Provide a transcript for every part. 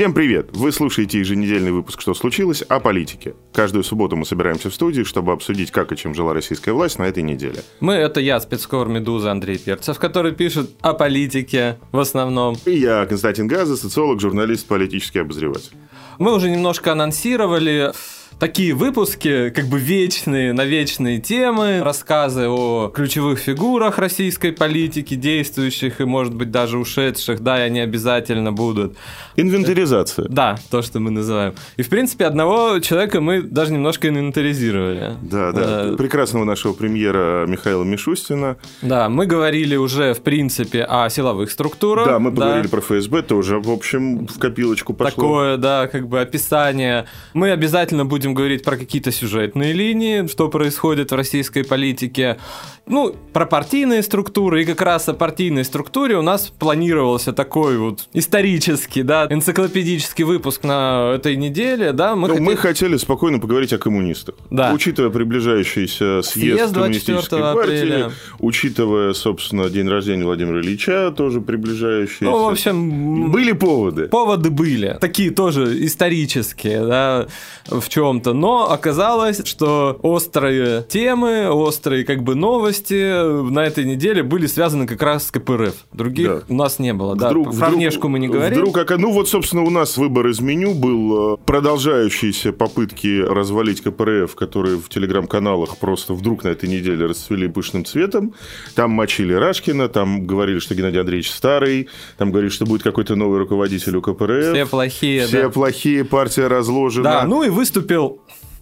Всем привет! Вы слушаете еженедельный выпуск «Что случилось?» о политике. Каждую субботу мы собираемся в студии, чтобы обсудить, как и чем жила российская власть на этой неделе. Мы — это я, спецкор «Медуза» Андрей Перцев, который пишет о политике в основном. И я, Константин Газа, социолог, журналист, политический обозреватель. Мы уже немножко анонсировали такие выпуски, как бы вечные, на вечные темы, рассказы о ключевых фигурах российской политики, действующих и, может быть, даже ушедших, да, и они обязательно будут. Инвентаризация. Да, то, что мы называем. И, в принципе, одного человека мы даже немножко инвентаризировали. Да, да. Прекрасного нашего премьера Михаила Мишустина. Да, мы говорили уже, в принципе, о силовых структурах. Да, мы поговорили про ФСБ, тоже, в общем, в копилочку пошло. Такое, да, как бы описание. Мы обязательно будем будем говорить про какие-то сюжетные линии, что происходит в российской политике, ну, про партийные структуры, и как раз о партийной структуре у нас планировался такой вот исторический, да, энциклопедический выпуск на этой неделе, да. Мы, ну, хотели... мы хотели спокойно поговорить о коммунистах. Да. Учитывая приближающийся съезд, съезд коммунистической партии, учитывая, собственно, день рождения Владимира Ильича, тоже приближающийся. Ну, в общем... Были поводы. Поводы были. Такие тоже исторические, да, в чем-то. Но оказалось, что острые темы, острые как бы новости, на этой неделе были связаны как раз с КПРФ. Других да. у нас не было. Вдруг, да, про внешку мы не говорим. Вдруг, ну вот, собственно, у нас выбор из меню был э, продолжающиеся попытки развалить КПРФ, которые в телеграм-каналах просто вдруг на этой неделе расцвели пышным цветом. Там мочили Рашкина, там говорили, что Геннадий Андреевич старый, там говорили, что будет какой-то новый руководитель у КПРФ. Все плохие, Все да. плохие, партия разложена. Да, ну и выступил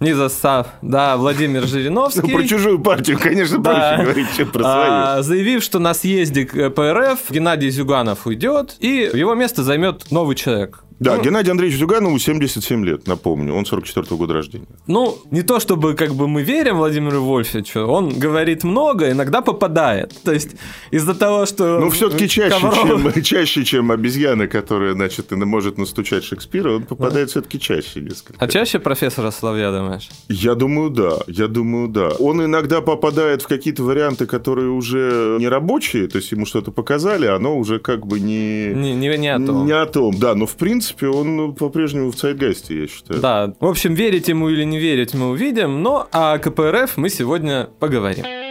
не застав, да, Владимир Жириновский. Ну, про чужую партию, конечно, да. проще говорить, чем про свою. А, заявив, что на съезде КПРФ Геннадий Зюганов уйдет, и его место займет новый человек. Да, ну, Геннадий Андреевич Зюганову 77 лет, напомню. Он 44-го года рождения. Ну, не то чтобы как бы мы верим Владимиру Вольфовичу, он говорит много, иногда попадает. То есть из-за того, что... Ну, все-таки чаще, Ковров... чем, чаще, чем обезьяна, которая, значит, может настучать Шекспира, он попадает все-таки чаще несколько. А чаще профессора Соловья, думаешь? Я думаю, да. Я думаю, да. Он иногда попадает в какие-то варианты, которые уже не рабочие, то есть ему что-то показали, оно уже как бы не... Не, не, не о том. Не о том, да. Но, в принципе, принципе, он ну, по-прежнему в Цайтгасте, я считаю. Да. В общем, верить ему или не верить мы увидим, но о КПРФ мы сегодня поговорим.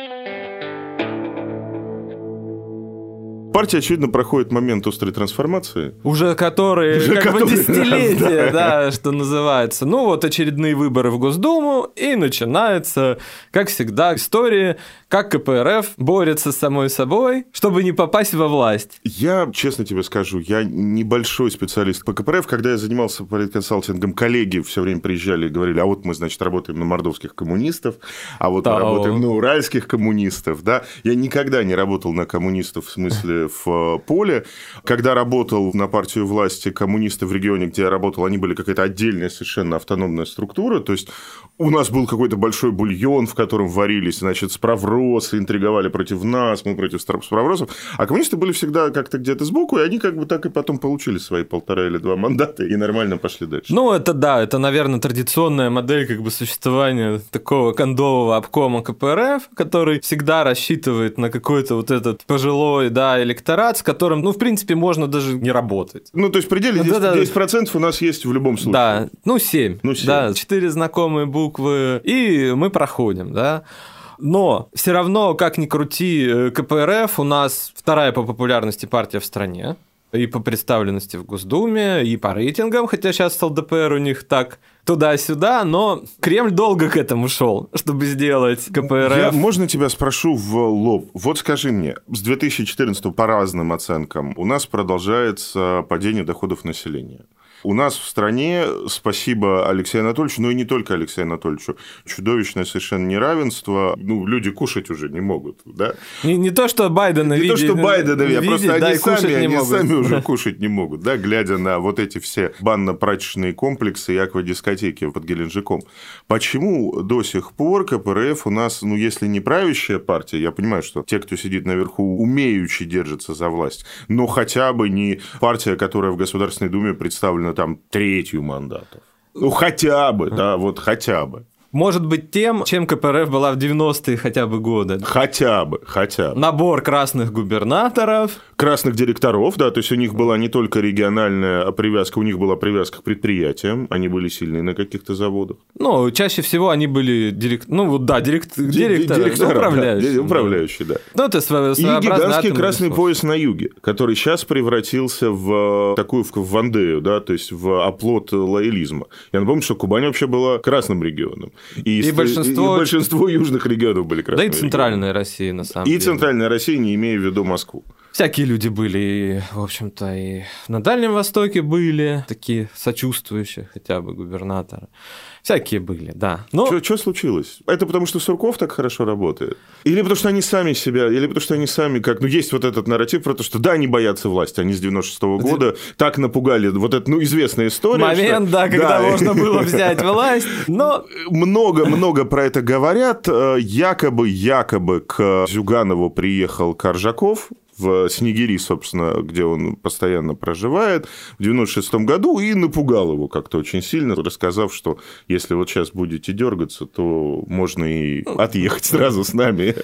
Партия, очевидно, проходит момент острой трансформации. Уже которые Уже как который, бы десятилетия, да. да, что называется. Ну вот очередные выборы в Госдуму, и начинается, как всегда, история, как КПРФ борется с самой собой, чтобы не попасть во власть. Я, честно тебе скажу, я небольшой специалист по КПРФ. Когда я занимался политконсалтингом, коллеги все время приезжали и говорили, а вот мы, значит, работаем на мордовских коммунистов, а вот мы работаем на уральских коммунистов, да. Я никогда не работал на коммунистов в смысле в э, поле. Когда работал на партию власти коммунисты в регионе, где я работал, они были какая-то отдельная совершенно автономная структура. То есть у нас был какой-то большой бульон, в котором варились, значит, справросы, интриговали против нас, мы против справросов. А коммунисты были всегда как-то где-то сбоку, и они как бы так и потом получили свои полтора или два мандата и нормально пошли дальше. Ну, это да, это, наверное, традиционная модель как бы существования такого кондового обкома КПРФ, который всегда рассчитывает на какой-то вот этот пожилой, да, электорат, с которым, ну, в принципе, можно даже не работать. Ну, то есть в пределе 10%, это... 10 у нас есть в любом случае. Да, ну, 7. Ну, 7. Да, 4 знакомые буквы, и мы проходим, да. Но все равно, как ни крути, э, КПРФ у нас вторая по популярности партия в стране и по представленности в Госдуме, и по рейтингам, хотя сейчас ЛДПР у них так туда-сюда, но Кремль долго к этому шел, чтобы сделать КПРФ. Я, можно тебя спрошу в лоб? Вот скажи мне, с 2014 по разным оценкам у нас продолжается падение доходов населения. У нас в стране, спасибо Алексею Анатольевичу, но и не только Алексею Анатольевичу, чудовищное совершенно неравенство. Ну, люди кушать уже не могут, да? Не, не то, что Байдена Не видеть, то, что Байдена видеть, просто да, они, сами, они могут. сами уже кушать не могут, да, глядя на вот эти все банно-прачечные комплексы и аквадискотеки под Геленджиком. Почему до сих пор КПРФ у нас, ну, если не правящая партия, я понимаю, что те, кто сидит наверху, умеючи держатся за власть, но хотя бы не партия, которая в Государственной Думе представлена там третью мандатов. Ну, хотя бы, да, вот хотя бы. Может быть тем, чем КПРФ была в 90-е хотя бы годы. Хотя бы, хотя бы. Набор красных губернаторов. Красных директоров, да, то есть у них была не только региональная привязка, у них была привязка к предприятиям, они были сильны на каких-то заводах. Ну, чаще всего они были директ... ну вот да, директ... директоры, директоры, управляющие. Да, управляющие, да. Ну, это И гигантский красный пояс на юге, который сейчас превратился в такую в Вандею, да, то есть в оплот лоялизма. Я напомню, что Кубань вообще была красным регионом. И, и, большинство... и большинство южных регионов были красными. Да и центральная регионами. Россия, на самом и деле. И центральная Россия, не имея в виду Москву. Всякие люди были, в общем-то, и на Дальнем Востоке были такие сочувствующие хотя бы губернаторы. Всякие были, да. Но... Что случилось? Это потому, что Сурков так хорошо работает? Или потому, что они сами себя, или потому, что они сами как... Ну, есть вот этот нарратив про то, что да, они боятся власти, они с 96-го года так напугали. Вот это, ну, известная история. Момент, что... да, когда да. можно было взять власть, но... Много-много про это говорят. Э, якобы, якобы к Зюганову приехал Коржаков, в Снегири, собственно, где он постоянно проживает, в 96 году и напугал его как-то очень сильно, рассказав, что если вот сейчас будете дергаться, то можно и отъехать сразу с нами.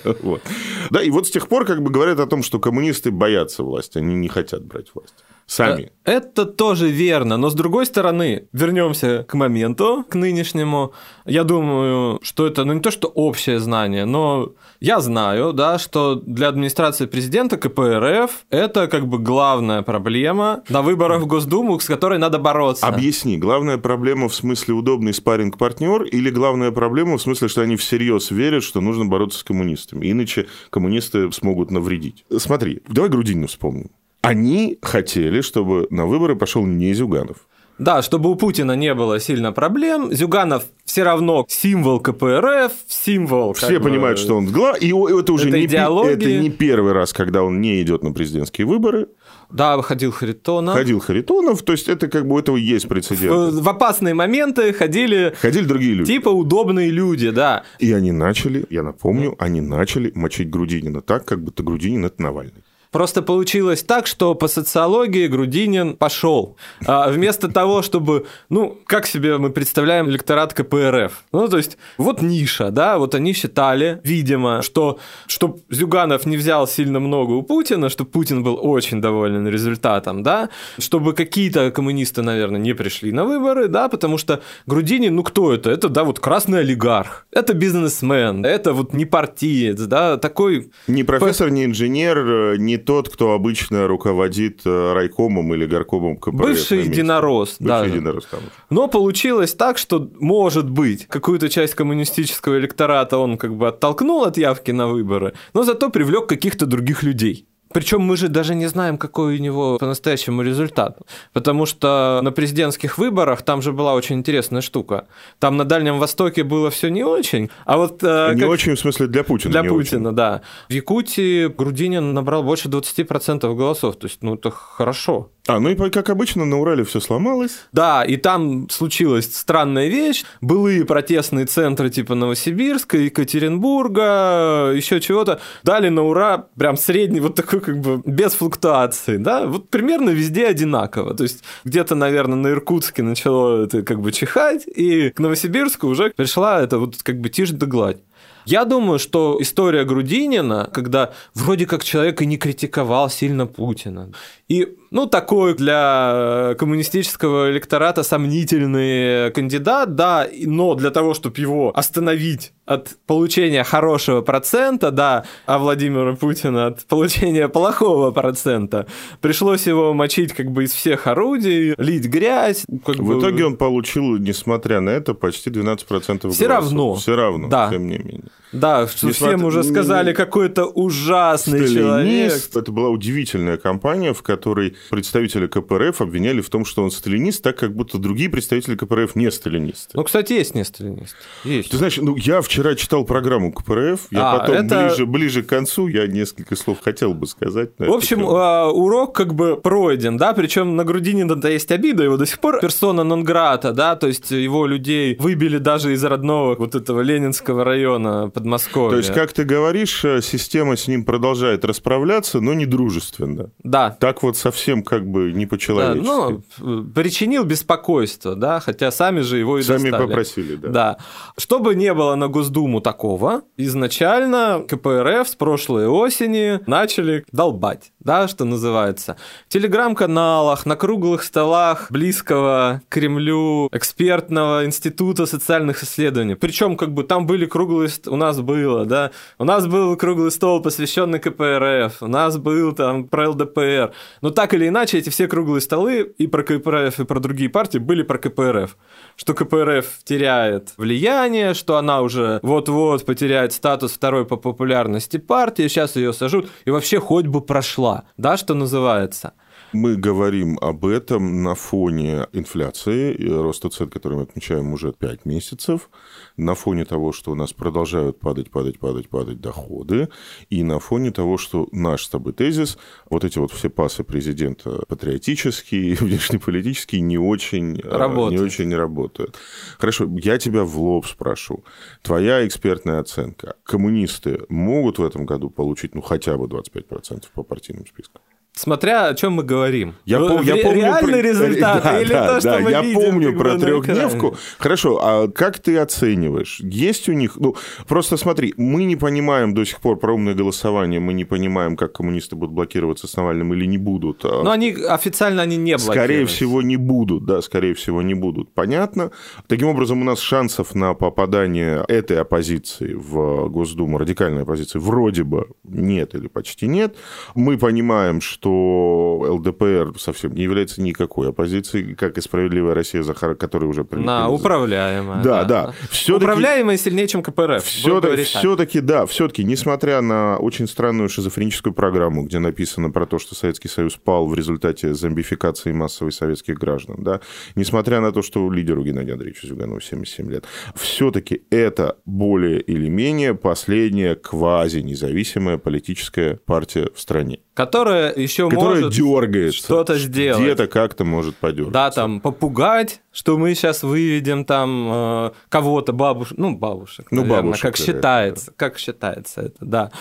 Да, и вот с тех пор как бы говорят о том, что коммунисты боятся власти, они не хотят брать власть сами. Э, это тоже верно, но с другой стороны, вернемся к моменту, к нынешнему. Я думаю, что это, ну не то, что общее знание, но я знаю, да, что для администрации президента КПРФ это как бы главная проблема на выборах в Госдуму, с которой надо бороться. Объясни, главная проблема в смысле удобный спаринг партнер или главная проблема в смысле, что они всерьез верят, что нужно бороться с коммунистами, иначе коммунисты смогут навредить. Смотри, давай Грудинину вспомним. Они хотели, чтобы на выборы пошел не Зюганов. Да, чтобы у Путина не было сильно проблем. Зюганов все равно символ КПРФ, символ... Все бы, понимают, что он гла, и это уже не, это не первый раз, когда он не идет на президентские выборы. Да, ходил Харитонов. Ходил Харитонов, то есть это как бы у этого есть прецедент. В, в опасные моменты ходили... Ходили другие люди. Типа удобные люди, да. И они начали, я напомню, они начали мочить Грудинина так, как будто Грудинин – это Навальный. Просто получилось так, что по социологии Грудинин пошел. А вместо того, чтобы, ну, как себе мы представляем электорат КПРФ? Ну, то есть, вот ниша, да, вот они считали, видимо, что чтобы Зюганов не взял сильно много у Путина, чтобы Путин был очень доволен результатом, да, чтобы какие-то коммунисты, наверное, не пришли на выборы, да, потому что Грудинин, ну, кто это? Это, да, вот красный олигарх, это бизнесмен, это вот не партиец, да, такой... Не профессор, не инженер, не тот, кто обычно руководит э, райкомом или горкомом КПРФ. Бывший единорос. Бывший даже. единорос там. Но получилось так, что, может быть, какую-то часть коммунистического электората он как бы оттолкнул от явки на выборы, но зато привлек каких-то других людей. Причем мы же даже не знаем, какой у него по-настоящему результат. Потому что на президентских выборах там же была очень интересная штука. Там на Дальнем Востоке было все не очень. А вот... Э, не как... очень, в смысле, для Путина. Для Путина, очень. да. В Якутии Грудинин набрал больше 20% голосов. То есть, ну, это хорошо. А, ну и как обычно на Урале все сломалось. Да, и там случилась странная вещь. Былые протестные центры типа Новосибирска, Екатеринбурга, еще чего-то дали на ура прям средний вот такой как бы без флуктуации, да, вот примерно везде одинаково. То есть где-то, наверное, на Иркутске начало это как бы чихать, и к Новосибирску уже пришла это вот как бы тишь да гладь. Я думаю, что история Грудинина, когда вроде как человек и не критиковал сильно Путина, и, ну, такой для коммунистического электората сомнительный кандидат, да, но для того, чтобы его остановить от получения хорошего процента, да, а Владимира Путина от получения плохого процента, пришлось его мочить как бы из всех орудий, лить грязь. Как в бы... итоге он получил, несмотря на это, почти 12% голосов. Все равно. Все равно, да. тем не менее. Да, всем уже сказали, какой-то ужасный Сталинист. человек. Это была удивительная кампания, в которой представители КПРФ обвиняли в том, что он сталинист, так как будто другие представители КПРФ не сталинисты. Ну, кстати, есть не сталинист. Есть. Ты знаешь, ну, я вчера читал программу КПРФ, я а, потом это... ближе, ближе к концу, я несколько слов хотел бы сказать. В общем, тему. А, урок как бы пройден, да, причем на Грудинина-то есть обида, его до сих пор персона нон-грата, да, то есть его людей выбили даже из родного вот этого Ленинского района, Подмосковья. То есть, как ты говоришь, э, система с ним продолжает расправляться, но не дружественно. Да. Так вот совсем как бы не по-человечески. Да, ну, причинил беспокойство, да, хотя сами же его и Сами достали. попросили, да. Да. Чтобы не было на Госдуму такого, изначально КПРФ с прошлой осени начали долбать, да, что называется. В телеграм-каналах, на круглых столах близкого Кремлю экспертного института социальных исследований. Причем как бы там были круглые... У нас было, да, у нас был круглый стол, посвященный КПРФ, у нас был там про ЛДПР. Но так или иначе, эти все круглые столы и про КПРФ, и про другие партии были про КПРФ. Что КПРФ теряет влияние, что она уже вот-вот потеряет статус второй по популярности партии, сейчас ее сажут, и вообще хоть бы прошла, да, что называется. Мы говорим об этом на фоне инфляции роста цен, который мы отмечаем уже 5 месяцев, на фоне того, что у нас продолжают падать, падать, падать, падать доходы, и на фоне того, что наш с тобой тезис, вот эти вот все пасы президента патриотические, внешнеполитические, не очень, а, работают. не очень работают. Хорошо, я тебя в лоб спрошу. Твоя экспертная оценка. Коммунисты могут в этом году получить ну хотя бы 25% по партийным спискам? Смотря о чем мы говорим. Я, ну, пом- я помню реальный про... результат да, или да, то, что да, мы я видим, помню про трехдневку. Хорошо, а как ты оцениваешь? Есть у них, ну просто смотри, мы не понимаем до сих пор про умное голосование, мы не понимаем, как коммунисты будут блокироваться с Навальным или не будут. А Но они официально они не блокируют. Скорее всего не будут, да, скорее всего не будут. Понятно. Таким образом у нас шансов на попадание этой оппозиции в Госдуму, радикальной оппозиции, вроде бы нет или почти нет. Мы понимаем, что что ЛДПР совсем не является никакой оппозицией, как и «Справедливая Россия» Захара, который уже... На, управляемая. Да, да. да. Все-таки... Управляемая сильнее, чем КПРФ. Все-таки, да, все-таки, несмотря на очень странную шизофреническую программу, где написано про то, что Советский Союз пал в результате зомбификации массовой советских граждан, да, несмотря на то, что лидеру Геннадию Андреевичу Зюганову 77 лет, все-таки это более или менее последняя квази-независимая политическая партия в стране. Которая еще которая может дергается, что-то сделать. Где-то как-то может подергаться. Да, там попугать, что мы сейчас выведем там э, кого-то бабушек, ну бабушек, ну наверное, бабушек, как считается, да. как считается это, да.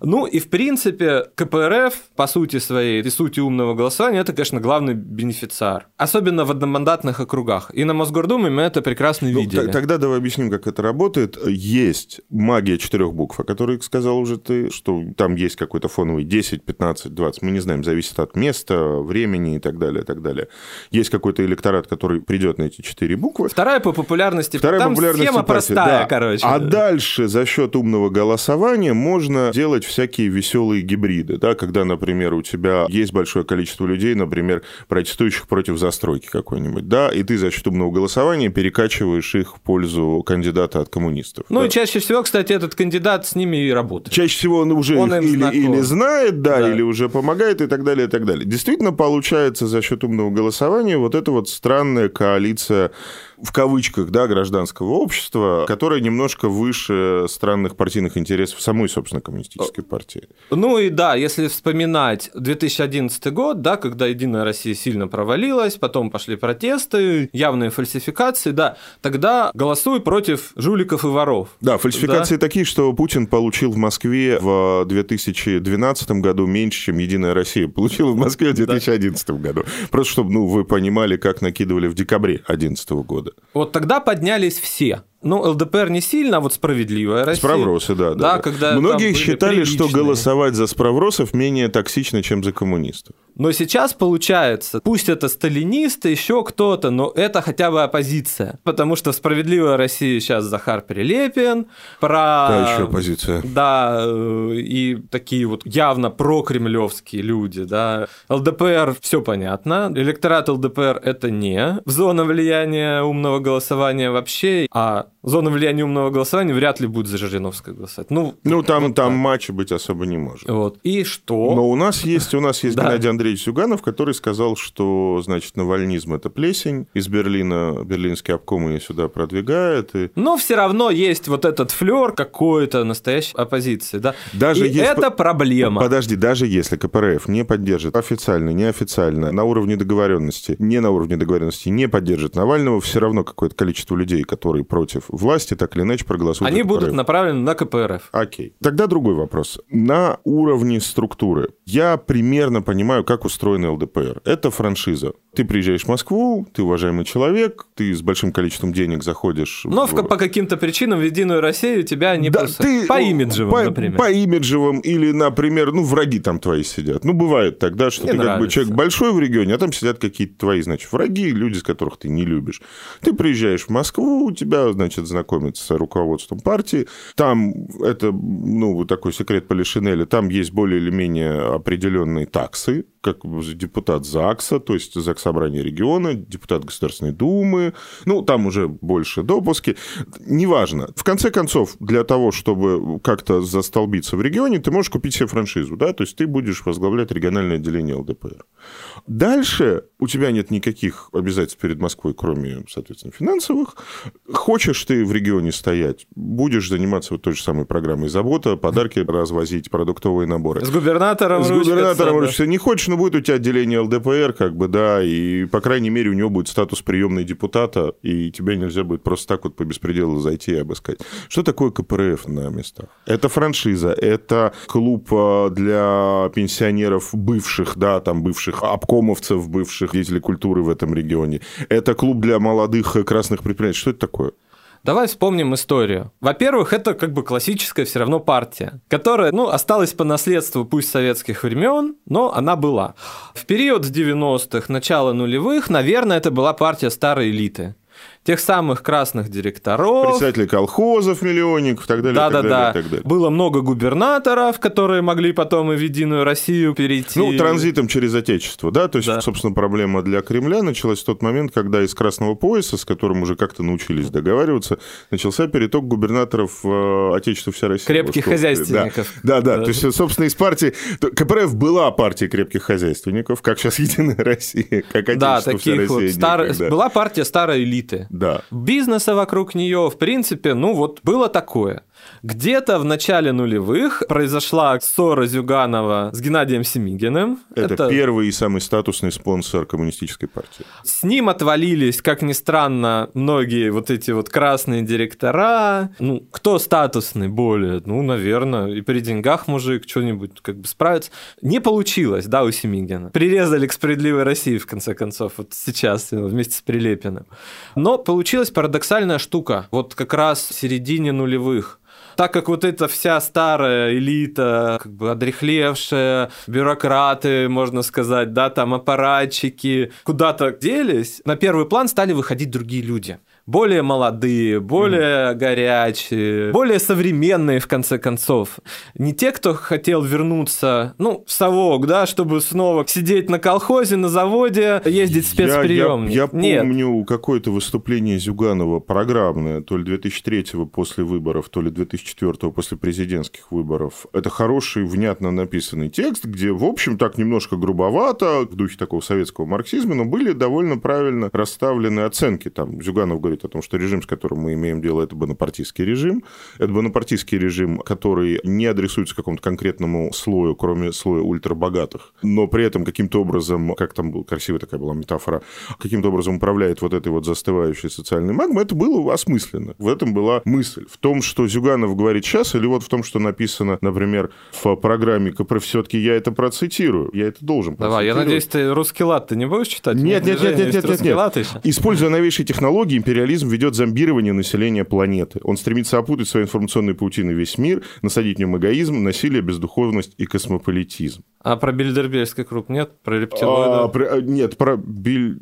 Ну и в принципе КПРФ по сути своей и сути умного голосования это, конечно, главный бенефициар, особенно в одномандатных округах. И на Мосгордуме мы это прекрасно ну, видели. Тогда давай объясним, как это работает. Есть магия четырех букв, о которой сказал уже ты, что там есть какой-то фоновый 10, 15, 20, мы не знаем, зависит от места, времени и так далее, и так далее. Есть какой-то электорат, который придет на эти четыре буквы. Вторая по популярности. Вторая Там популярности схема партии, простая, да. короче. А дальше за счет умного голосования можно делать всякие веселые гибриды, да, когда, например, у тебя есть большое количество людей, например, протестующих против застройки какой-нибудь, да, и ты за счет умного голосования перекачиваешь их в пользу кандидата от коммунистов. Ну да. и чаще всего, кстати, этот кандидат с ними и работает. Чаще всего он уже он их или, или знает, да, да, или уже помогает и так далее, и так далее. Действительно получается за счет умного голосования вот эта вот странная коалиция в кавычках, да, гражданского общества, которое немножко выше странных партийных интересов самой, собственно, коммунистической партии. Ну и да, если вспоминать 2011 год, да, когда Единая Россия сильно провалилась, потом пошли протесты, явные фальсификации, да, тогда голосуй против жуликов и воров. Да, фальсификации да? такие, что Путин получил в Москве в 2012 году меньше, чем Единая Россия получила в Москве в 2011 да. году. Просто чтобы ну, вы понимали, как накидывали в декабре 2011 года. Вот тогда поднялись все. Ну, ЛДПР не сильно, а вот справедливая Россия. Справросы, да. да, да. Когда Многие считали, приличные. что голосовать за справросов менее токсично, чем за коммунистов. Но сейчас получается, пусть это сталинисты, еще кто-то, но это хотя бы оппозиция. Потому что в «Справедливая Россия» сейчас Захар Прилепин, про... Да, еще оппозиция. Да, э, и такие вот явно прокремлевские люди, да. ЛДПР, все понятно. Электорат ЛДПР – это не в зону влияния умного голосования вообще, а зона влияния умного голосования вряд ли будет за Жириновского голосовать. Ну, ну там, вот там матча быть особо не может. Вот. И что? Но у нас есть, у нас есть Геннадий Андреевич Зюганов, который сказал, что, значит, навальнизм – это плесень. Из Берлина берлинский обком ее сюда продвигает. И... Но все равно есть вот этот флер какой-то настоящей оппозиции. Да? Даже и если... это проблема. Подожди, даже если КПРФ не поддержит официально, неофициально, на уровне договоренности, не на уровне договоренности, не поддержит Навального, все равно какое-то количество людей, которые против власти так или иначе проголосуют Они будут направлены на КПРФ. Окей. Тогда другой вопрос. На уровне структуры я примерно понимаю, как устроен ЛДПР. Это франшиза. Ты приезжаешь в Москву, ты уважаемый человек, ты с большим количеством денег заходишь... Но в... по каким-то причинам в Единую Россию тебя не да, просто... Ты... По имиджевым, по, например. По имиджевым или, например, ну, враги там твои сидят. Ну, бывает тогда, что Мне ты нравится. как бы человек большой в регионе, а там сидят какие-то твои, значит, враги, люди, с которых ты не любишь. Ты приезжаешь в Москву, у тебя, значит, знакомятся с руководством партии. Там, это, ну, такой секрет Полишинеля, там есть более или менее определенные таксы, как депутат ЗАГСа, то есть ЗАГС собрания региона, депутат Государственной Думы, ну, там уже больше допуски, неважно. В конце концов, для того, чтобы как-то застолбиться в регионе, ты можешь купить себе франшизу, да, то есть ты будешь возглавлять региональное отделение ЛДПР. Дальше у тебя нет никаких обязательств перед Москвой, кроме, соответственно, финансовых. Хочешь ты в регионе стоять, будешь заниматься вот той же самой программой забота, подарки развозить, продуктовые наборы. С губернатором С губернатором ручкаться. Не хочешь, но будет у тебя отделение ЛДПР, как бы, да, и, по крайней мере, у него будет статус приемной депутата, и тебе нельзя будет просто так вот по беспределу зайти и обыскать. Что такое КПРФ на местах? Это франшиза, это клуб а, для пенсионеров бывших, да, там бывших обкомовцев, бывших деятелей культуры в этом регионе. Это клуб для молодых красных предприятий. Что это такое? Давай вспомним историю. Во-первых, это как бы классическая все равно партия, которая, ну, осталась по наследству пусть советских времен, но она была. В период с 90-х, начало нулевых, наверное, это была партия старой элиты тех самых красных директоров. Председателей колхозов, миллионников и так далее. Да, да, да. Было много губернаторов, которые могли потом и в Единую Россию перейти. Ну, транзитом через Отечество, да? То есть, да. собственно, проблема для Кремля началась в тот момент, когда из Красного пояса, с которым уже как-то научились договариваться, начался переток губернаторов в Отечество вся Россия. Крепких хозяйственников. Да, да, да, да. То есть, собственно, из партии... КПРФ была партией крепких хозяйственников, как сейчас Единая Россия, как Отечество да, таких вся Россия. Вот стар... Была партия старой элиты. Да. Бизнеса вокруг нее, в принципе, ну вот было такое. Где-то в начале нулевых произошла ссора Зюганова с Геннадием Семигиным. Это, Это первый и самый статусный спонсор коммунистической партии. С ним отвалились, как ни странно, многие вот эти вот красные директора. Ну, кто статусный более? Ну, наверное, и при деньгах мужик что-нибудь как бы справится. Не получилось, да, у Семигина. Прирезали к справедливой России, в конце концов, вот сейчас вместе с Прилепиным. Но получилась парадоксальная штука. Вот как раз в середине нулевых так как вот эта вся старая элита, как бы одрехлевшая, бюрократы, можно сказать, да, там аппаратчики, куда-то делись, на первый план стали выходить другие люди более молодые, более mm. горячие, более современные, в конце концов. Не те, кто хотел вернуться, ну, в совок, да, чтобы снова сидеть на колхозе, на заводе, ездить в спецприемник. Я, я, я помню какое-то выступление Зюганова программное, то ли 2003 после выборов, то ли 2004 после президентских выборов. Это хороший, внятно написанный текст, где, в общем, так немножко грубовато, в духе такого советского марксизма, но были довольно правильно расставлены оценки. Там Зюганов говорит, говорит о том, что режим, с которым мы имеем дело, это бонапартийский режим. Это бонапартийский режим, который не адресуется какому-то конкретному слою, кроме слоя ультрабогатых, но при этом каким-то образом, как там был, красивая такая была метафора, каким-то образом управляет вот этой вот застывающей социальной магмой, это было осмысленно. В этом была мысль. В том, что Зюганов говорит сейчас, или вот в том, что написано, например, в программе КПР, все-таки я это процитирую, я это должен Давай, я надеюсь, ты русский лад ты не будешь читать? Нет, нет, нет, нет, нет, нет, нет. Используя новейшие технологии, империализм империализм ведет зомбирование населения планеты. Он стремится опутать своей информационной паутиной весь мир, насадить в нем эгоизм, насилие, бездуховность и космополитизм. А про Бильдербергский круг нет? Про рептилоидов? А, про, нет, про Биль...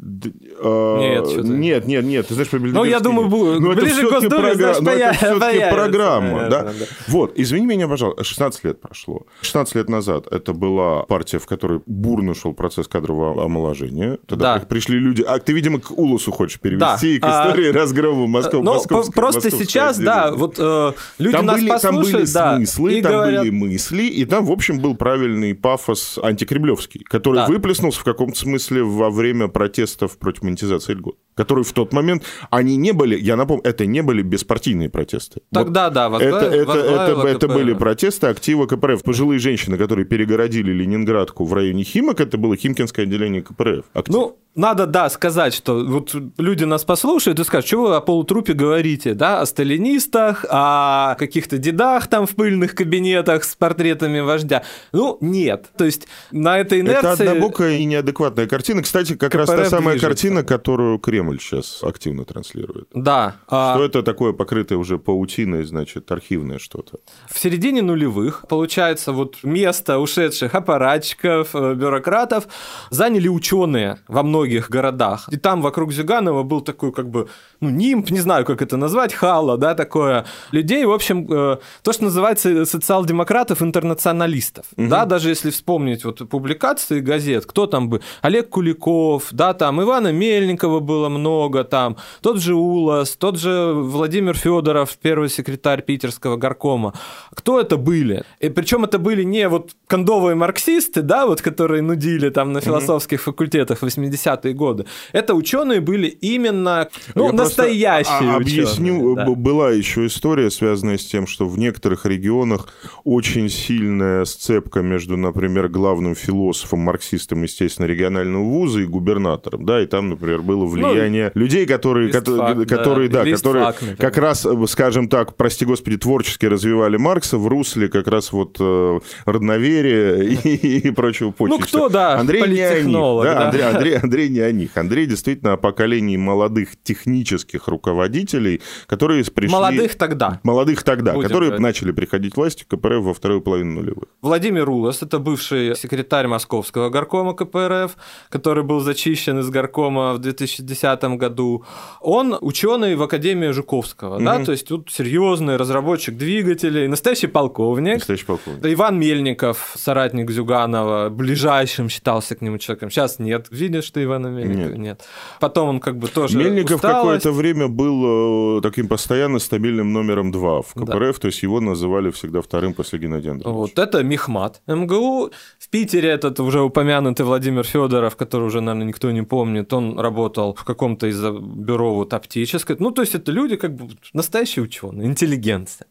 А, нет, что-то... нет, нет, нет, ты знаешь про Бильдербергский? Ну, я думаю, будет. Но ближе к Госдуме, програ... знаешь, Но это все-таки программа, да? да? Вот, извини меня, пожалуйста, 16 лет прошло. 16 лет назад это была партия, в которой бурно шел процесс кадрового омоложения. Тогда да. пришли люди... А ты, видимо, к Улусу хочешь перевести, да. к а, истории а... разгрома Москвы. Ну, просто сейчас, да, вот э, люди там нас были, послушают, там были да, смыслы, там говорят... были мысли, и там, в общем, был правильный пафос антикремлевский, который да. выплеснулся в каком-то смысле во время протестов против монетизации льгот. которые в тот момент, они не были, я напомню, это не были беспартийные протесты. Тогда, вот да, возглавил, это, это, это, это были протесты актива КПРФ. Пожилые женщины, которые перегородили Ленинградку в районе Химок, это было Химкинское отделение КПРФ. Актив. Ну, надо, да, сказать, что вот люди нас послушают и скажут, что вы о полутрупе говорите, да, о сталинистах, о каких-то дедах там в пыльных кабинетах с портретами вождя. Ну, нет. То есть на этой инерции... Это однобокая и неадекватная картина. Кстати, как КПРФ раз та самая движется. картина, которую Кремль сейчас активно транслирует. Да. Что а... это такое покрытое уже паутиной, значит, архивное что-то? В середине нулевых, получается, вот место ушедших аппаратчиков, э, бюрократов заняли ученые во многих городах. И там вокруг Зюганова был такой как бы, ну, нимб, не знаю, как это назвать, хала, да, такое. Людей, в общем, э, то, что называется социал-демократов, интернационалистов. Угу. Да, даже если вспомнить вот публикации газет, кто там бы, Олег Куликов, да, там Ивана Мельникова было много, там тот же Улас, тот же Владимир Федоров, первый секретарь питерского горкома. Кто это были? И причем это были не вот кондовые марксисты, да, вот которые нудили там на философских угу. факультетах 80 70-е годы. Это ученые были именно ну, Я настоящие Объясню, да. была еще история, связанная с тем, что в некоторых регионах очень сильная сцепка между, например, главным философом, марксистом, естественно, регионального вуза и губернатором, да, и там, например, было ну, влияние ну, людей, которые, которые, которые, да, да которые как раз, скажем так, прости господи, творчески развивали Маркса в русле как раз вот э, родноверия и, и прочего почвы. Ну, кто, да, Андрей не о них, да, Андрей, Андрей, Андрей Андрей не о них. Андрей действительно о поколении молодых технических руководителей, которые пришли... Молодых тогда. Молодых тогда, Будем которые говорить. начали приходить к власти КПРФ во вторую половину нулевых. Владимир Улас, это бывший секретарь Московского горкома КПРФ, который был зачищен из горкома в 2010 году. Он ученый в Академии Жуковского, угу. да, то есть тут серьезный разработчик двигателей, настоящий полковник. Настоящий полковник. Иван Мельников, соратник Зюганова, ближайшим считался к нему человеком. Сейчас нет. Видишь, что Ивана Мельникова нет. нет. Потом он как бы тоже Мельников какое-то время был э, таким постоянно стабильным номером два в КПРФ, да. то есть его называли всегда вторым после Геннадия Андреевича. Вот это Мехмат МГУ. В Питере этот уже упомянутый Владимир Федоров, который уже, наверное, никто не помнит, он работал в каком-то из бюро вот оптической. Ну, то есть это люди как бы настоящие ученые, интеллигенция.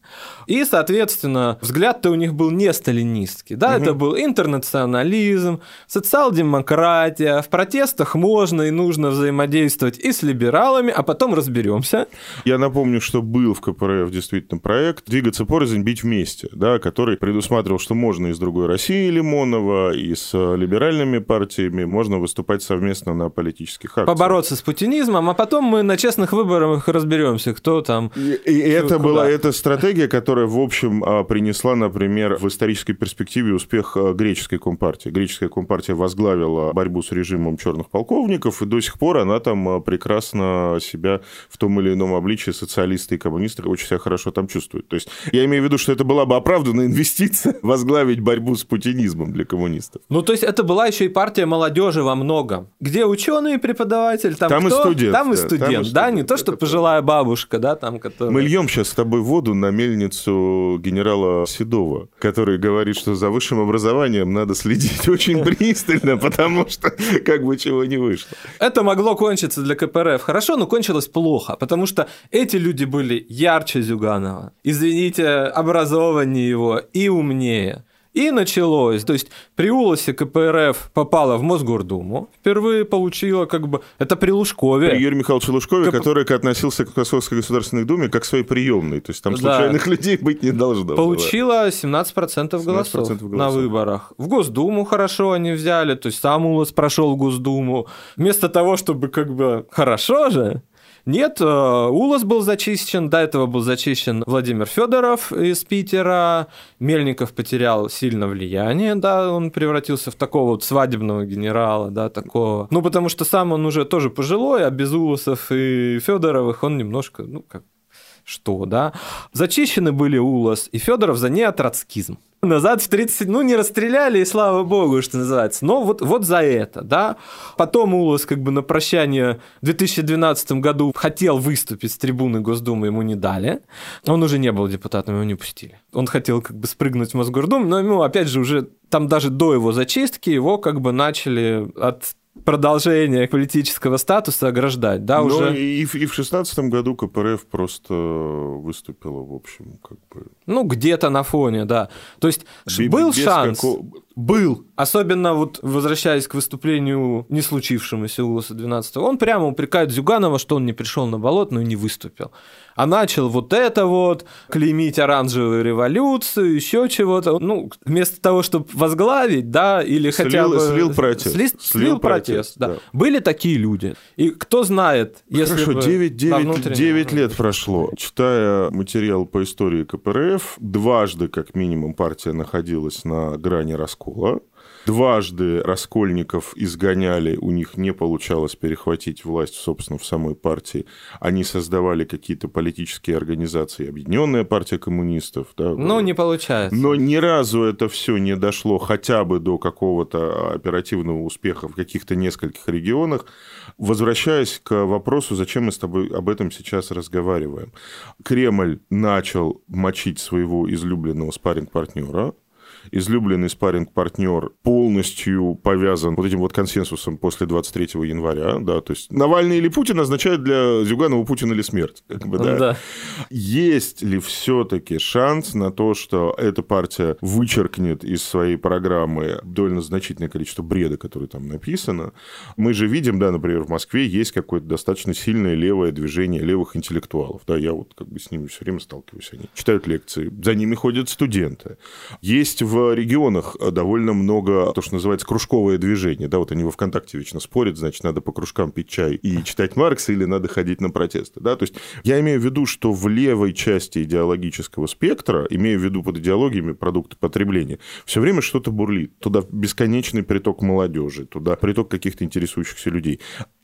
И, соответственно, взгляд-то у них был не сталинистский. Да, угу. это был интернационализм, социал-демократия, в протестах можно и нужно взаимодействовать и с либералами, а потом разберемся. Я напомню, что был в КПРФ действительно проект «Двигаться порознь, бить вместе», да, который предусматривал, что можно из другой России Лимонова, и с либеральными партиями можно выступать совместно на политических акциях. Побороться с путинизмом, а потом мы на честных выборах разберемся, кто там... И, и это куда. была эта стратегия, которая, в общем, а, принесла, например, в исторической перспективе успех а, греческой компартии. Греческая компартия возглавила борьбу с режимом черных полковников, и до сих пор она там а, прекрасно себя в том или ином обличии социалисты и коммунисты очень себя хорошо там чувствуют. То есть я имею в виду, что это была бы оправданная инвестиция возглавить борьбу с путинизмом для коммунистов. Ну, то есть это была еще и партия молодежи во многом. Где ученые преподаватель, там, там кто? и студент. Там и студент, там и студент да, не то, что пожилая бабушка, да, там, которая... Мы льем сейчас с тобой воду на мельницу генерала Седова, который говорит, что за высшим образованием надо следить очень пристально, потому что как бы чего не вышло. Это могло кончиться для КПРФ хорошо, но кончилось плохо, потому что эти люди были ярче Зюганова, извините, образованнее его и умнее. И началось. То есть при Улосе КПРФ попала в Мосгордуму, впервые получила как бы... Это при Лужкове. При Юрию Михайловичу Лужкове, Кп... который относился к Московской Государственной Думе как к своей приемной. То есть там случайных да. людей быть не должно. Получила 17%, голосов 17% голосов на выборах. В Госдуму хорошо они взяли, то есть сам Улос прошел в Госдуму. Вместо того, чтобы как бы хорошо же, нет, э, Улас был зачищен, до этого был зачищен Владимир Федоров из Питера, Мельников потерял сильно влияние, да, он превратился в такого вот свадебного генерала, да, такого. Ну, потому что сам он уже тоже пожилой, а без Уласов и Федоровых он немножко, ну, как что, да. Зачищены были Улас и Федоров за неотроцкизм назад в 30, ну, не расстреляли, и слава богу, что называется. Но вот, вот за это, да. Потом Улас как бы на прощание в 2012 году хотел выступить с трибуны Госдумы, ему не дали. Он уже не был депутатом, его не пустили. Он хотел как бы спрыгнуть в Мосгордуму, но ему, опять же, уже там даже до его зачистки его как бы начали от продолжение политического статуса ограждать, да, Но уже... И, и в шестнадцатом году КПРФ просто выступила, в общем, как бы... Ну, где-то на фоне, да. То есть Б- был шанс... Какого... Был. Особенно вот возвращаясь к выступлению не случившемуся УЛСа 12 он прямо упрекает Зюганова, что он не пришел на болотную и не выступил. А начал вот это вот, клеймить оранжевую революцию, еще чего-то. Ну, вместо того, чтобы возглавить, да, или слил, хотя бы... Слил протест. Слил, слил, слил протест, протест да. да. Были такие люди. И кто знает, если Хорошо, бы 9, 9, 9 лет прошло. Читая материал по истории КПРФ, дважды, как минимум, партия находилась на грани раскола. Дважды Раскольников изгоняли, у них не получалось перехватить власть, собственно, в самой партии. Они создавали какие-то политические организации, Объединенная партия коммунистов. Да, ну, не получается. Но ни разу это все не дошло хотя бы до какого-то оперативного успеха в каких-то нескольких регионах. Возвращаясь к вопросу, зачем мы с тобой об этом сейчас разговариваем. Кремль начал мочить своего излюбленного спарринг-партнера, излюбленный спарринг-партнер полностью повязан вот этим вот консенсусом после 23 января, да, то есть Навальный или Путин означает для Зюганова Путин или смерть, как бы, да. да. Есть ли все-таки шанс на то, что эта партия вычеркнет из своей программы довольно значительное количество бреда, которое там написано? Мы же видим, да, например, в Москве есть какое-то достаточно сильное левое движение левых интеллектуалов, да, я вот как бы с ними все время сталкиваюсь, они читают лекции, за ними ходят студенты. Есть в регионах довольно много, то, что называется, кружковое движение. Да, вот они во ВКонтакте вечно спорят, значит, надо по кружкам пить чай и читать Маркса или надо ходить на протесты. Да? То есть я имею в виду, что в левой части идеологического спектра, имею в виду под идеологиями продукты потребления, все время что-то бурлит. Туда бесконечный приток молодежи, туда приток каких-то интересующихся людей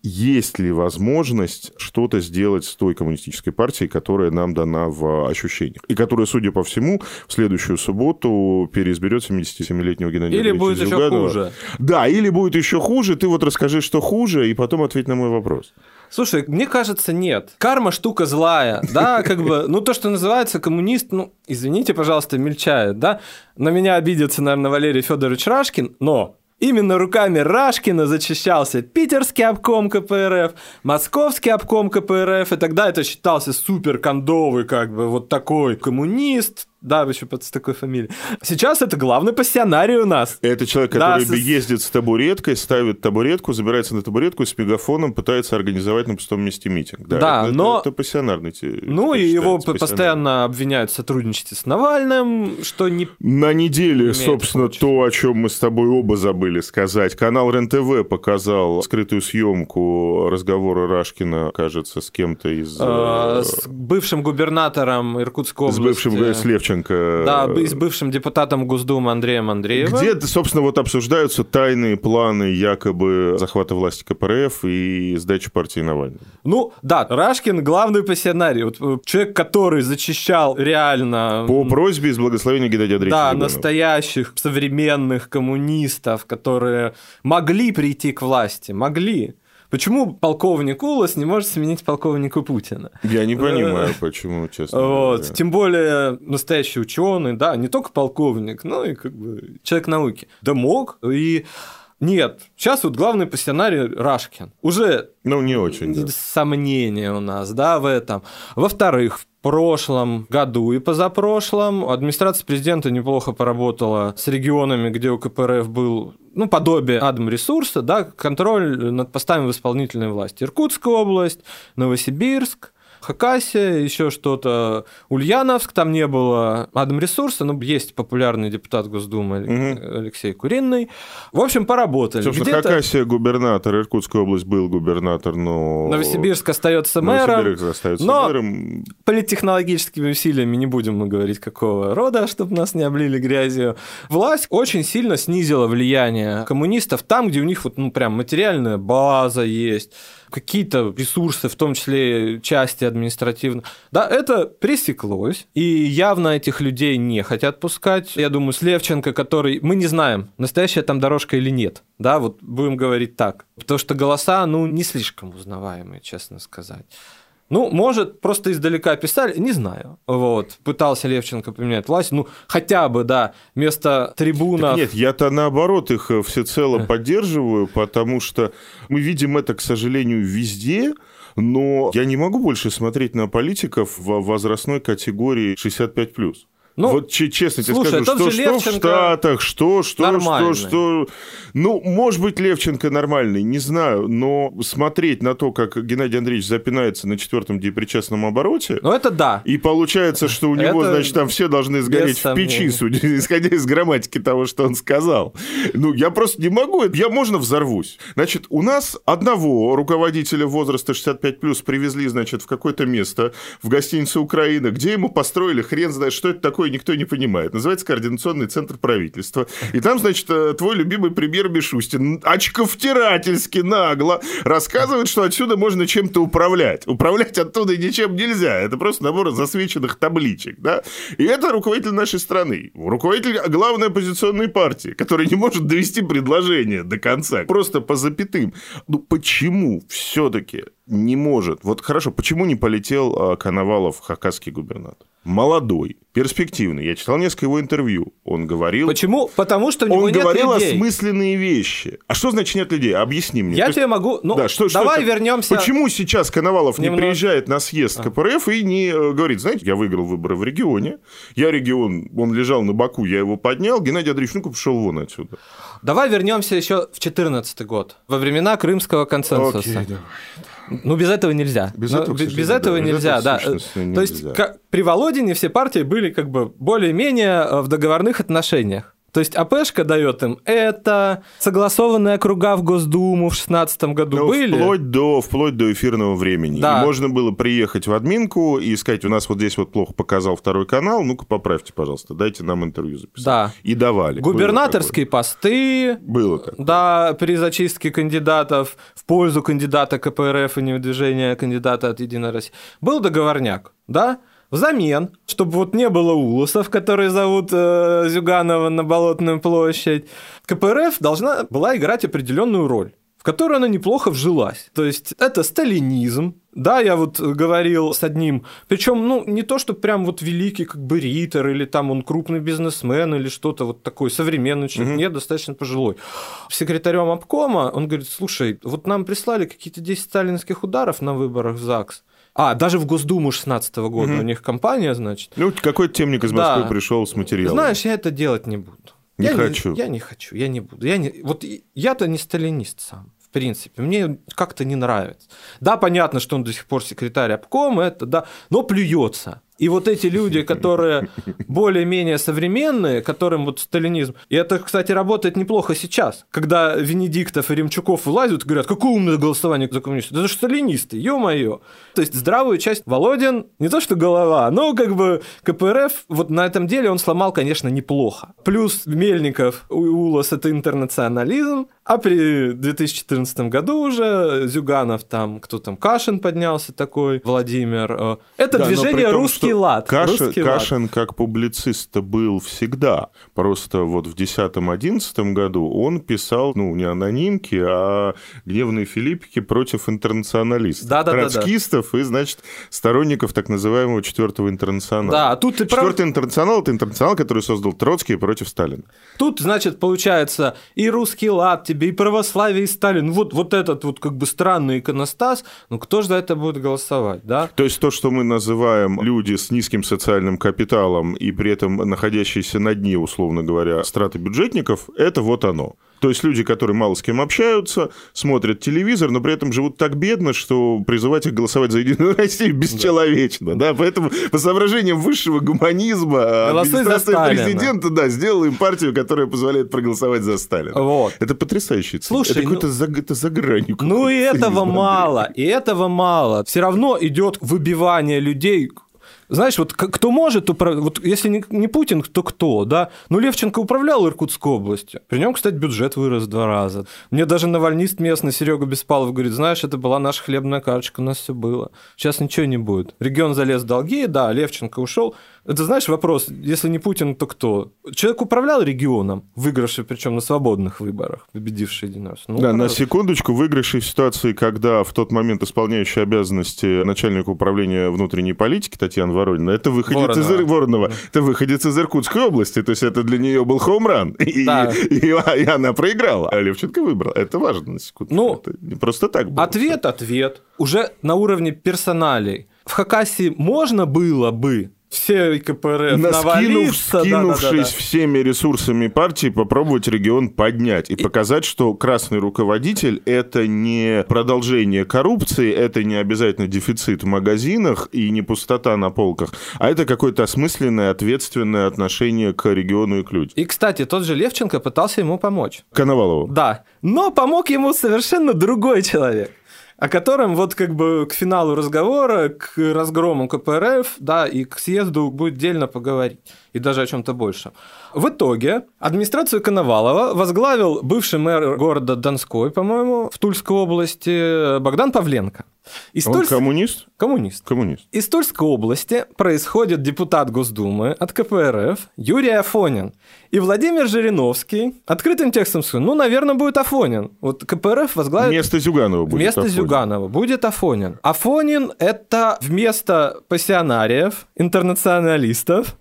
есть ли возможность что-то сделать с той коммунистической партией, которая нам дана в ощущениях, и которая, судя по всему, в следующую субботу переизберет 77-летнего Геннадия Или будет Зюганова. еще хуже. Да, или будет еще хуже. Ты вот расскажи, что хуже, и потом ответь на мой вопрос. Слушай, мне кажется, нет. Карма штука злая, да, как бы, ну то, что называется коммунист, ну, извините, пожалуйста, мельчает, да. На меня обидится, наверное, Валерий Федорович Рашкин, но Именно руками Рашкина зачищался питерский обком КПРФ, московский обком КПРФ, и тогда это считался супер кондовый, как бы вот такой коммунист, да, еще под такой фамилией. Сейчас это главный пассионарий у нас. Это человек, который да, ездит с табуреткой, ставит табуретку, забирается на табуретку с мегафоном пытается организовать на пустом месте митинг. Да, да это, но... Это, это пассионарный. Ну, и его постоянно обвиняют в сотрудничестве с Навальным, что не... На неделе, собственно, то, о чем мы с тобой оба забыли сказать. Канал РЕН-ТВ показал скрытую съемку разговора Рашкина, кажется, с кем-то из... А, с бывшим губернатором Иркутской области. С бывшим, с Левченко. Да, с бывшим депутатом Госдумы Андреем Андреевым. Где, собственно, вот обсуждаются тайные планы якобы захвата власти КПРФ и сдачи партии Навального. Ну, да, Рашкин главный пассионарий. Вот э, человек, который зачищал реально... По просьбе из благословения Геннадия Андреевича Да, настоящих современных коммунистов, которые могли прийти к власти, могли. Почему полковник Улас не может сменить полковника Путина? Я не понимаю, почему, честно. Вот. Говоря. Тем более настоящий ученый, да, не только полковник, но и как бы человек науки. Да мог. И нет, сейчас вот главный пассионарий Рашкин. Уже ну, не очень, да. сомнения у нас, да, в этом. Во-вторых, в прошлом году и позапрошлом администрация президента неплохо поработала с регионами, где у КПРФ был ну, подобие адм-ресурса, да, контроль над постами в исполнительной власти. Иркутская область, Новосибирск, Хакасия, еще что-то. Ульяновск, там не было адм-ресурса, но есть популярный депутат Госдумы угу. Алексей Куриный. В общем, поработали. Собственно, Хакасия губернатор, Иркутская область был губернатор, но... Новосибирск остается мэром. Новосибирск остается но мэром. политтехнологическими усилиями не будем мы говорить, какого рода, чтобы нас не облили грязью. Власть очень сильно снизила влияние коммунистов там, где у них вот, ну, прям материальная база есть, какие-то ресурсы, в том числе части административно. Да, это пресеклось, и явно этих людей не хотят пускать. Я думаю, с Левченко, который... Мы не знаем, настоящая там дорожка или нет. Да, вот будем говорить так. Потому что голоса, ну, не слишком узнаваемые, честно сказать. Ну, может, просто издалека писали, не знаю. Вот, пытался Левченко поменять власть, ну, хотя бы, да, вместо трибунов... Так нет, я-то наоборот их э, всецело поддерживаю, потому что мы видим это, к сожалению, везде, но я не могу больше смотреть на политиков в возрастной категории 65+. Ну, вот честно тебе слушай, скажу, что, что в Штатах, что, что, нормальный. что, что... Ну, может быть, Левченко нормальный, не знаю, но смотреть на то, как Геннадий Андреевич запинается на четвертом депричастном обороте... Ну, это да. И получается, что у него, это значит, там все должны сгореть в печи, судя, исходя из грамматики того, что он сказал. Ну, я просто не могу, я можно взорвусь. Значит, у нас одного руководителя возраста 65+, привезли, значит, в какое-то место, в гостиницу Украина, где ему построили, хрен знает, что это такое, такое никто не понимает. Называется Координационный центр правительства. И там, значит, э, твой любимый премьер Мишустин очковтирательски нагло рассказывает, что отсюда можно чем-то управлять. Управлять оттуда ничем нельзя. Это просто набор засвеченных табличек. Да? И это руководитель нашей страны. Руководитель главной оппозиционной партии, который не может довести предложение до конца. Просто по запятым. Ну почему все-таки не может. Вот хорошо, почему не полетел а, Коновалов, хакасский губернатор? Молодой, перспективный. Я читал несколько его интервью. Он говорил... Почему? Потому что у него Он нет говорил людей. осмысленные вещи. А что значит нет людей? Объясни мне. Я То тебе есть... могу... Ну, да, что, давай что вернемся... Почему сейчас Коновалов Немного... не приезжает на съезд а. КПРФ и не э, говорит, знаете, я выиграл выборы в регионе, я регион, он лежал на боку, я его поднял, Геннадий Андреевич, ну-ка пошел вон отсюда. Давай вернемся еще в 2014 год, во времена Крымского консенсуса. Окей, давай. Ну, без этого нельзя. Без Но, этого, без этого да, нельзя, без да. То нельзя. есть как, при Володине все партии были как бы более-менее э, в договорных отношениях. То есть АПшка дает им это, согласованные округа в Госдуму в 2016 году ну, были. Вплоть до, вплоть до эфирного времени. Да. И можно было приехать в админку и сказать, у нас вот здесь вот плохо показал второй канал, ну-ка поправьте, пожалуйста, дайте нам интервью записать. Да. И давали. Губернаторские посты. Было такое. Да, при зачистке кандидатов в пользу кандидата КПРФ и не движения кандидата от Единой России. Был договорняк, да? Взамен, чтобы вот не было улусов, которые зовут э, Зюганова на Болотную площадь, КПРФ должна была играть определенную роль в которую она неплохо вжилась. То есть это сталинизм, да, я вот говорил с одним, причем, ну, не то, что прям вот великий, как бы Риттер, или там он крупный бизнесмен, или что-то вот такое, современный человек, угу. нет, достаточно пожилой. Секретарем обкома он говорит, слушай, вот нам прислали какие-то 10 сталинских ударов на выборах в ЗАГС, а, даже в Госдуму 16 года угу. у них компания, значит. Ну, какой-то темник из Москвы да. пришел с материалом. Знаешь, я это делать не буду. Не я хочу. Не, я не хочу, я не буду. Я не, вот я-то не сталинист сам, в принципе. Мне как-то не нравится. Да, понятно, что он до сих пор секретарь обкома, это да, но плюется. И вот эти люди, которые более-менее современные, которым вот сталинизм... И это, кстати, работает неплохо сейчас, когда Венедиктов и Ремчуков вылазят и говорят, какое умное голосование за коммунистов? Это же сталинисты, ё-моё. То есть здравую часть Володин, не то что голова, но как бы КПРФ вот на этом деле он сломал, конечно, неплохо. Плюс Мельников, Улас – это интернационализм, а при 2014 году уже Зюганов там, кто там, Кашин поднялся такой, Владимир. Э, это да, движение том, «Русский лад». Каш... русский Кашин лад. как публицист был всегда. Просто вот в 10-11 году он писал, ну, не анонимки, а гневные филиппики против интернационалистов. Да, да, Троцкистов да, да. и, значит, сторонников так называемого четвертого интернационала. Да, а тут ты Четвертый прав... интернационал – это интернационал, который создал Троцкий против Сталина. Тут, значит, получается и русский лад, тебе и православие, и Сталин. Вот, вот этот вот как бы странный иконостас, ну кто же за это будет голосовать, да? То есть то, что мы называем люди с низким социальным капиталом и при этом находящиеся на дне, условно говоря, страты бюджетников, это вот оно. То есть люди, которые мало с кем общаются, смотрят телевизор, но при этом живут так бедно, что призывать их голосовать за Единую Россию бесчеловечно. Да. Да? Поэтому по соображениям высшего гуманизма Голосуй администрация президента да, сделала им партию, которая позволяет проголосовать за Сталина. Вот. Это потрясающе. Слушай, это, ну, за, это за гранью. Ну и этого мало, и этого мало. Все равно идет выбивание людей знаешь, вот кто может управлять, вот если не, не Путин, то кто, да? Ну, Левченко управлял Иркутской областью. При нем, кстати, бюджет вырос в два раза. Мне даже навальнист местный Серега Беспалов говорит, знаешь, это была наша хлебная карточка, у нас все было. Сейчас ничего не будет. Регион залез в долги, да, Левченко ушел. Это, знаешь, вопрос, если не Путин, то кто? Человек управлял регионом, выигравший, причем на свободных выборах, победивший один раз. Ну, да, на секундочку, выигравший в ситуации, когда в тот момент исполняющий обязанности начальника управления внутренней политики Татьяна Воронина, это выходец Воронова. из Воронова, это выходец из Иркутской области, то есть это для нее был хоумран, да. и, и, и она проиграла, а Левченко выбрал. Это важно, на секунду. Ну, это не просто так было. Ответ, ответ. Уже на уровне персоналей. В Хакасии можно было бы все КПРФ Наскинув, скинувшись да, да, да, да. всеми ресурсами партии, попробовать регион поднять и, и показать, что красный руководитель – это не продолжение коррупции, это не обязательно дефицит в магазинах и не пустота на полках, а это какое-то осмысленное, ответственное отношение к региону и к людям. И, кстати, тот же Левченко пытался ему помочь. Коновалову. Да, но помог ему совершенно другой человек о котором вот как бы к финалу разговора, к разгрому КПРФ, да, и к съезду будет дельно поговорить, и даже о чем-то большем. В итоге администрацию Коновалова возглавил бывший мэр города Донской, по-моему, в Тульской области Богдан Павленко. Из Он Тульск... коммунист? Коммунист. Коммунист. Из Тульской области происходит депутат Госдумы от КПРФ Юрий Афонин. И Владимир Жириновский открытым текстом сказал, ну, наверное, будет Афонин. Вот КПРФ возглавит... Вместо Зюганова будет Вместо Афонин. Зюганова будет Афонин. Афонин – это вместо пассионариев, интернационалистов,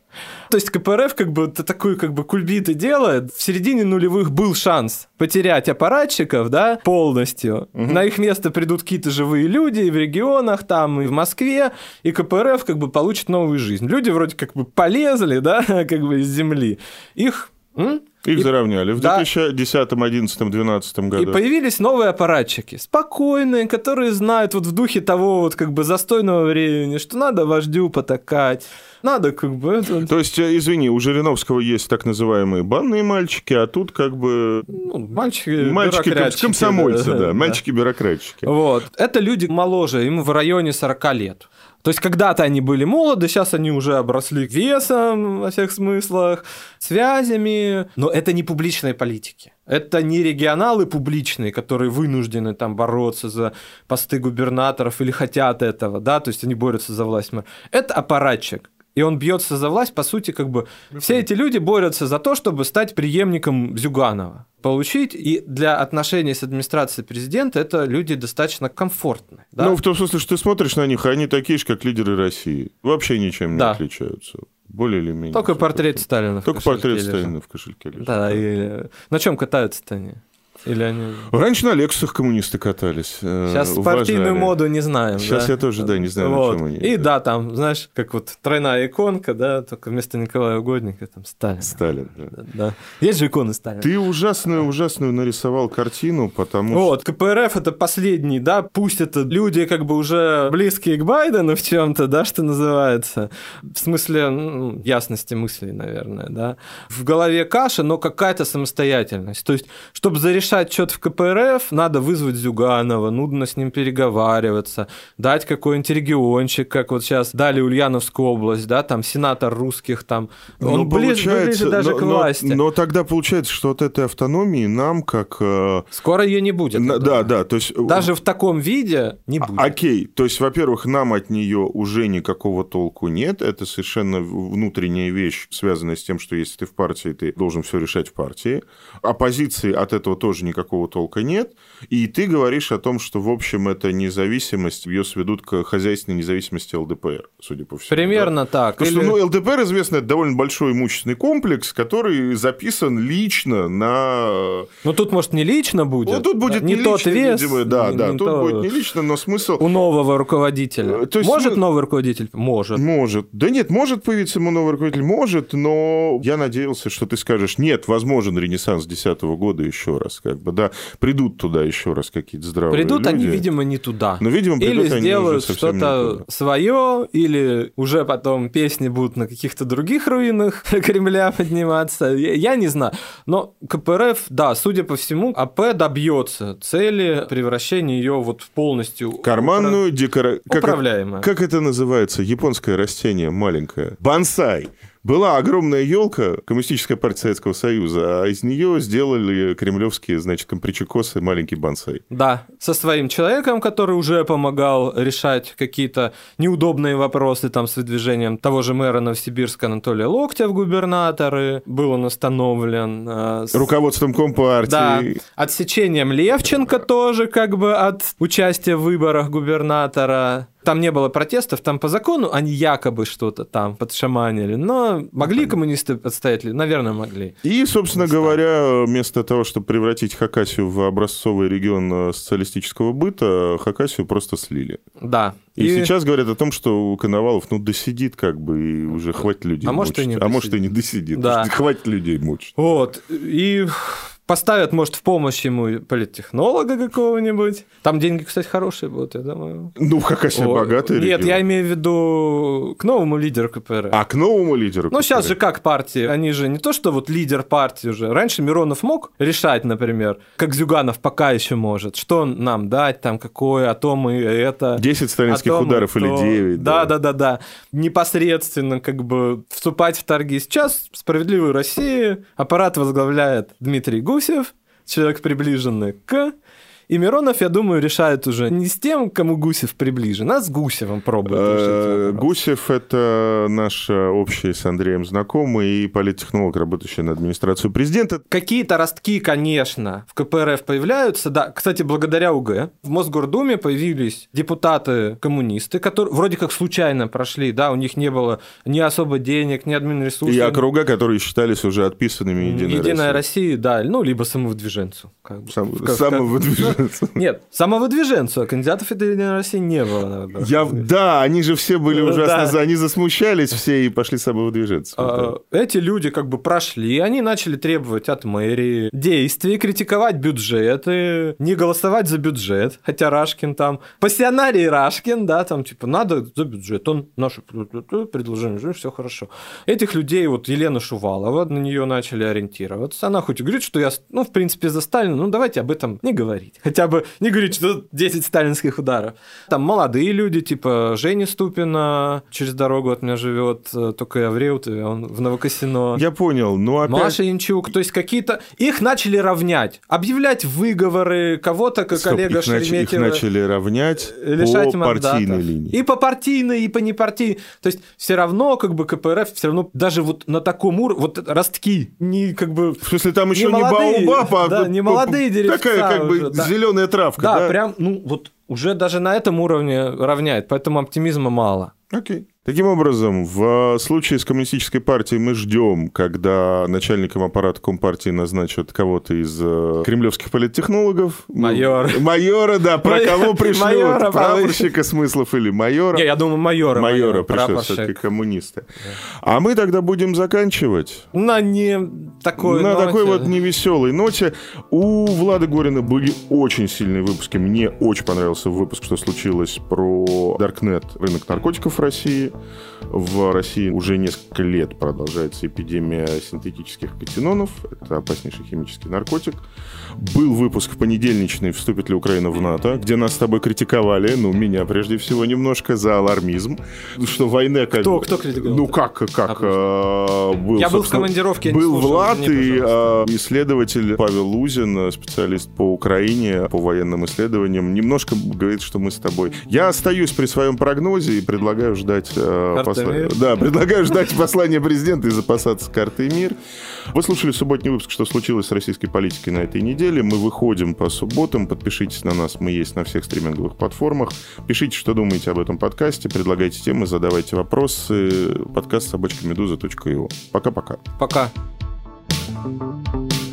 то есть КПРФ как бы такую как бы кульбиты делает. В середине нулевых был шанс потерять аппаратчиков, да, полностью. Угу. На их место придут какие-то живые люди и в регионах, там, и в Москве, и КПРФ как бы получит новую жизнь. Люди вроде как бы полезли, да, как бы из земли. Их М? Их и, заровняли в да. 2010, 11, 12 году. И появились новые аппаратчики, спокойные, которые знают вот в духе того вот как бы застойного времени, что надо вождю потакать, надо как бы... То есть, э, извини, у Жириновского есть так называемые банные мальчики, а тут как бы... Ну, мальчики Мальчики комсомольцы, да, да, мальчики-бюрократчики. Вот. Это люди моложе, им в районе 40 лет. То есть когда-то они были молоды, сейчас они уже обросли весом во всех смыслах, связями, но это не публичные политики. Это не регионалы публичные, которые вынуждены там бороться за посты губернаторов или хотят этого, да, то есть они борются за власть. Это аппаратчик, и он бьется за власть, по сути, как бы все эти люди борются за то, чтобы стать преемником Зюганова, получить, и для отношений с администрацией президента это люди достаточно комфортные. Да? Ну, в том смысле, что ты смотришь на них, они такие же, как лидеры России, вообще ничем да. не отличаются. Более или менее. Только портрет Сталина Только портрет Сталина в кошельке лежит. Да, и на чем катаются-то они? Или они... Раньше на Лексусах коммунисты катались. Э, Сейчас спортивную моду не знаем. Сейчас да? я тоже, да, не знаю, вот. на чем они. И да, там, знаешь, как вот тройная иконка, да, только вместо Николая Угодника там Сталин. Сталин, да. да. Есть же иконы Сталина. Ты ужасную, ужасную нарисовал картину, потому вот, что... Вот, КПРФ это последний, да, пусть это люди как бы уже близкие к Байдену в чем-то, да, что называется. В смысле ну, ясности мыслей, наверное, да. В голове каша, но какая-то самостоятельность. То есть, чтобы зарешать что-то в КПРФ, РФ, надо вызвать Зюганова, нудно с ним переговариваться, дать какой-нибудь региончик, как вот сейчас дали Ульяновскую область, да, там сенатор русских, там, ну, он ближе, ближе даже но, к власти. Но, но тогда получается, что от этой автономии нам как... Э... Скоро ее не будет. На, да, да, то есть... Даже в таком виде не будет. А, окей, то есть, во-первых, нам от нее уже никакого толку нет, это совершенно внутренняя вещь, связанная с тем, что если ты в партии, ты должен все решать в партии. Оппозиции от этого тоже никакого толка нет. И ты говоришь о том, что, в общем, эта независимость, ее сведут к хозяйственной независимости ЛДПР, судя по всему. Примерно да? так. Потому Или... что ну, ЛДПР, известно, это довольно большой имущественный комплекс, который записан лично на... Ну, тут, может, не лично будет. Ну, тут будет не, не тот лично, вес. Видимо, да, не, да, не тут то... будет не лично, но смысл... У нового руководителя. Э, то есть может мы... новый руководитель? Может. Может. Да нет, может появиться ему новый руководитель, может, но я надеялся, что ты скажешь, нет, возможен ренессанс 2010 года еще раз. Как бы, да, придут туда еще раз какие-то здравые Придут люди. они, видимо, не туда. Но, видимо, придут или они сделают что-то свое, или уже потом песни будут на каких-то других руинах Кремля подниматься. Я, я не знаю. Но КПРФ, да, судя по всему, АП добьется цели превращения ее вот в полностью Карманную декора... как, управляемую. как это называется? Японское растение маленькое. Бонсай. Была огромная елка, Коммунистическая партия Советского Союза, а из нее сделали кремлевские, значит, компричекосы, маленький бонсай. Да, со своим человеком, который уже помогал решать какие-то неудобные вопросы там с выдвижением того же мэра Новосибирска Анатолия Локтя в губернаторы, был он установлен. э, с- Руководством Компартии. Да, отсечением Левченко тоже как бы от участия в выборах губернатора. Там не было протестов, там по закону они якобы что-то там подшаманили, но могли коммунисты отстоять? Наверное, могли. И, собственно говоря, вместо того, чтобы превратить Хакасию в образцовый регион э, социалистического быта, Хакасию просто слили. Да. И, сейчас говорят о том, что у Коновалов, ну, досидит как бы, и уже хватит людей А может, мучить. и не А может, и досидит. не досидит. Да. Хватит людей мучить. Вот. И поставят, может, в помощь ему политтехнолога какого-нибудь. Там деньги, кстати, хорошие будут, я думаю. Ну, Хакасия О, богатый Нет, регион. я имею в виду к новому лидеру КПРФ. А к новому лидеру? Ну, сейчас который- же как партии? Они же не то, что вот лидер партии уже. Раньше Миронов мог решать, например, как Зюганов пока еще может, что нам дать, там, какое, а то мы это... 10 сталинских а то ударов или то. 9. Да, да, да, да. Непосредственно как бы вступать в торги. Сейчас «Справедливую Россию» аппарат возглавляет Дмитрий Гусев, человек, приближенный к... И Миронов, я думаю, решает уже не с тем, кому Гусев приближен, а с Гусевым пробует Э. Гусев – это наш общий с Андреем знакомый и политтехнолог, работающий на администрацию президента. Какие-то ростки, конечно, в КПРФ появляются. Да, кстати, благодаря УГ в Мосгордуме появились депутаты-коммунисты, которые вроде как случайно прошли, да, у них не было ни особо денег, ни админресурсов. И округа, которые считались уже отписанными Единой, Единая Россией. Россия, да, ну, либо самовыдвиженцу. Как бы. Сам- Как- самовыдвиженцу. Нет, самовыдвиженцу, а кандидатов Единой России не было. Я, да, они же все были Ну, ужасно, да. они засмущались все и пошли самовыдвиженцу. А, Эти люди как бы прошли, они начали требовать от мэрии действий, критиковать бюджеты, не голосовать за бюджет, хотя Рашкин там, пассионарий Рашкин, да, там типа надо за бюджет, он наше предложение, все хорошо. Этих людей, вот Елена Шувалова, на нее начали ориентироваться, она хоть и говорит, что я, ну, в принципе, за Сталина, ну, давайте об этом не говорить, хотя бы не говорить, что 10 сталинских ударов. Там молодые люди, типа Женя Ступина, через дорогу от меня живет, э, только я в Реутове, он в Новокосино. Я понял, но опять... Маша Янчук, то есть какие-то... Их начали равнять, объявлять выговоры, кого-то, как Стоп, Олега их, нач- их Шереметьева... начали равнять лишать по мандата. партийной линии. И по партийной, и по непартийной. То есть все равно как бы КПРФ все равно даже вот на таком уровне, вот ростки, не как бы... В смысле, там еще не, молодые, баобаб, а да, не молодые деревца Такая как бы уже, да. Зеленая травка, Да, да? прям, ну вот уже даже на этом уровне равняет, поэтому оптимизма мало. Окей. Таким образом, в случае с коммунистической партией мы ждем, когда начальником аппарата Компартии назначат кого-то из э, кремлевских политтехнологов. Майора. Ну, Майора, да, про Майора, кого пришлют? майора Прапорщика смыслов или майора? Не, я думаю, майора. Майора пришлют прапорщик. все-таки коммунисты. А мы тогда будем заканчивать. На не такой На ноте. такой вот невеселой ноте. У Влада Горина были очень сильные выпуски. Мне очень понравился выпуск, что случилось про Даркнет, рынок наркотиков в России. В России уже несколько лет продолжается эпидемия синтетических катинонов. Это опаснейший химический наркотик. Был выпуск в понедельничный «Вступит ли Украина в НАТО», где нас с тобой критиковали, ну, меня прежде всего немножко, за алармизм. Что война как Кто- бы- кто критиковал? Ну, как, как э, был, Я был в командировке, Был слушал, Влад извини, и э, исследователь Павел Лузин, э, специалист по Украине, по военным исследованиям, немножко говорит, что мы с тобой. Я остаюсь при своем прогнозе и предлагаю ждать э, посла-. Да, предлагаю ждать послания президента и запасаться картой мир. Вы слушали субботний выпуск, что случилось с российской политикой на этой неделе. Мы выходим по субботам. Подпишитесь на нас, мы есть на всех стриминговых платформах. Пишите, что думаете об этом подкасте, предлагайте темы, задавайте вопросы. Подкаст собачка медуза.io. Пока-пока. Пока. thank